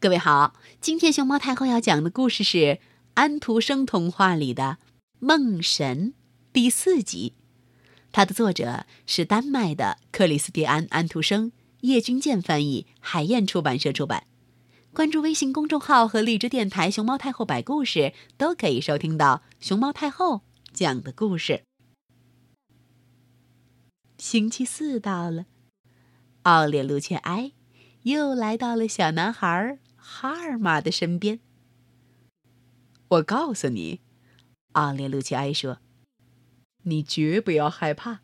各位好，今天熊猫太后要讲的故事是安徒生童话里的《梦神》第四集，它的作者是丹麦的克里斯蒂安·安徒生，叶君健翻译，海燕出版社出版。关注微信公众号和荔枝电台“熊猫太后摆故事”，都可以收听到熊猫太后讲的故事。星期四到了，奥列卢切埃又来到了小男孩。哈尔玛的身边。我告诉你，奥列路奇埃说：“你绝不要害怕。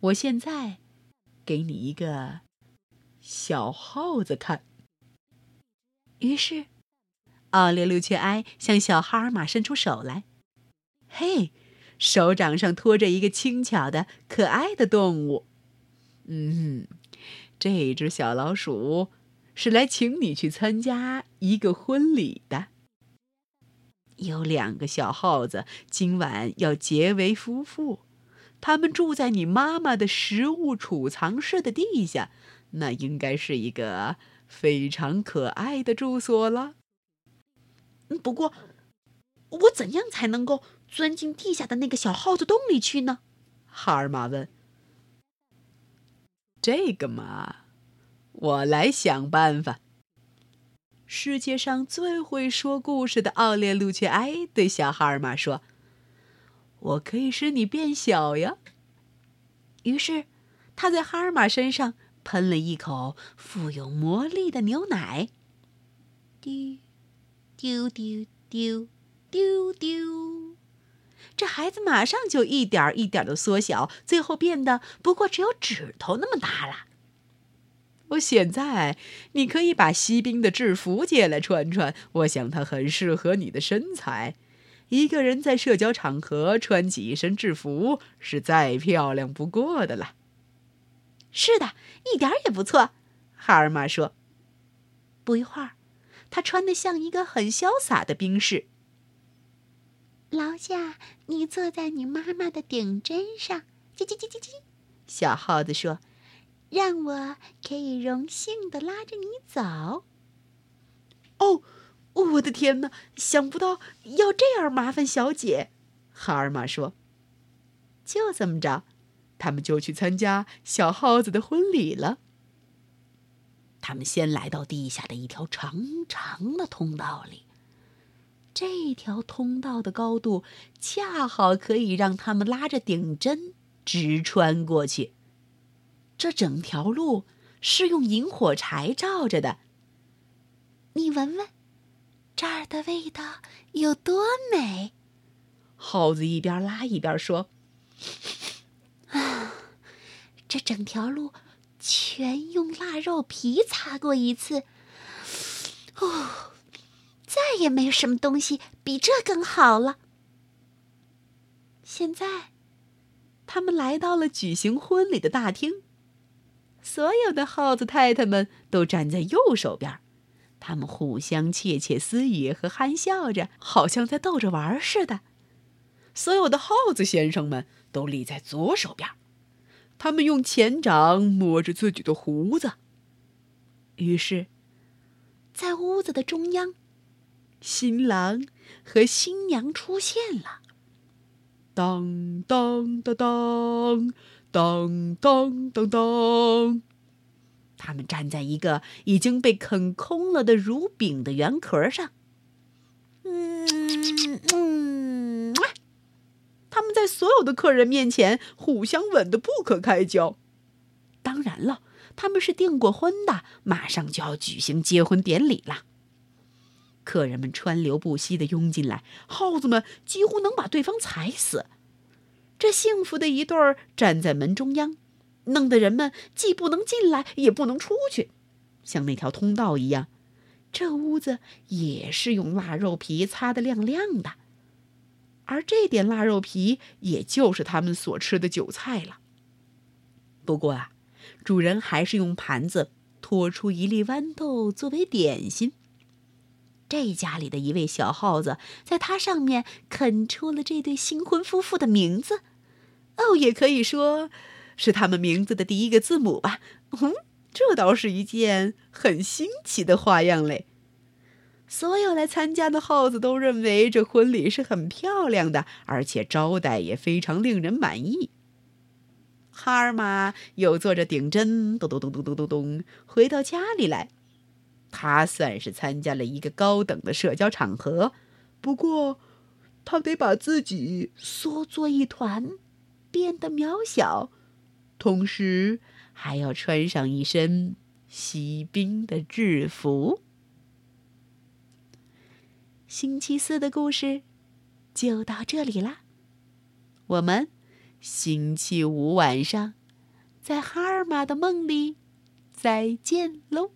我现在给你一个小耗子看。”于是，奥列路奇埃向小哈尔玛伸出手来。嘿，手掌上托着一个轻巧的、可爱的动物。嗯，这只小老鼠。是来请你去参加一个婚礼的。有两个小耗子今晚要结为夫妇，他们住在你妈妈的食物储藏室的地下，那应该是一个非常可爱的住所了。不过，我怎样才能够钻进地下的那个小耗子洞里去呢？哈尔玛问。这个嘛。我来想办法。世界上最会说故事的奥列路切埃对小哈尔玛说：“我可以使你变小呀。”于是，他在哈尔玛身上喷了一口富有魔力的牛奶。丢，丢丢丢丢丢，这孩子马上就一点一点的缩小，最后变得不过只有指头那么大了。我现在，你可以把锡兵的制服借来穿穿。我想它很适合你的身材。一个人在社交场合穿起一身制服，是再漂亮不过的了。是的，一点也不错。哈尔玛说。不一会儿，他穿得像一个很潇洒的兵士。劳驾，你坐在你妈妈的顶针上。叽叽叽叽叽，小耗子说。让我可以荣幸的拉着你走。哦，我的天哪！想不到要这样麻烦小姐。哈尔玛说：“就这么着，他们就去参加小耗子的婚礼了。他们先来到地下的一条长长的通道里，这条通道的高度恰好可以让他们拉着顶针直穿过去。”这整条路是用引火柴照着的。你闻闻，这儿的味道有多美！耗子一边拉一边说：“啊，这整条路全用腊肉皮擦过一次。哦，再也没有什么东西比这更好了。”现在，他们来到了举行婚礼的大厅。所有的耗子太太们都站在右手边，他们互相窃窃私语和憨笑着，好像在逗着玩似的。所有的耗子先生们都立在左手边，他们用前掌摸着自己的胡子。于是，在屋子的中央，新郎和新娘出现了。当当当当。当当当当！他们站在一个已经被啃空了的乳饼的圆壳上。嗯嗯，他们在所有的客人面前互相吻得不可开交。当然了，他们是订过婚的，马上就要举行结婚典礼了。客人们川流不息地拥进来，耗子们几乎能把对方踩死。这幸福的一对儿站在门中央，弄得人们既不能进来，也不能出去，像那条通道一样。这屋子也是用腊肉皮擦得亮亮的，而这点腊肉皮也就是他们所吃的韭菜了。不过啊，主人还是用盘子托出一粒豌豆作为点心。这家里的一位小耗子在它上面啃出了这对新婚夫妇的名字。哦，也可以说，是他们名字的第一个字母吧。嗯，这倒是一件很新奇的花样嘞。所有来参加的耗子都认为这婚礼是很漂亮的，而且招待也非常令人满意。哈尔玛又坐着顶针，咚咚咚咚咚咚咚，回到家里来。他算是参加了一个高等的社交场合，不过他得把自己缩作一团，变得渺小，同时还要穿上一身锡兵的制服。星期四的故事就到这里啦，我们星期五晚上在哈尔玛的梦里再见喽。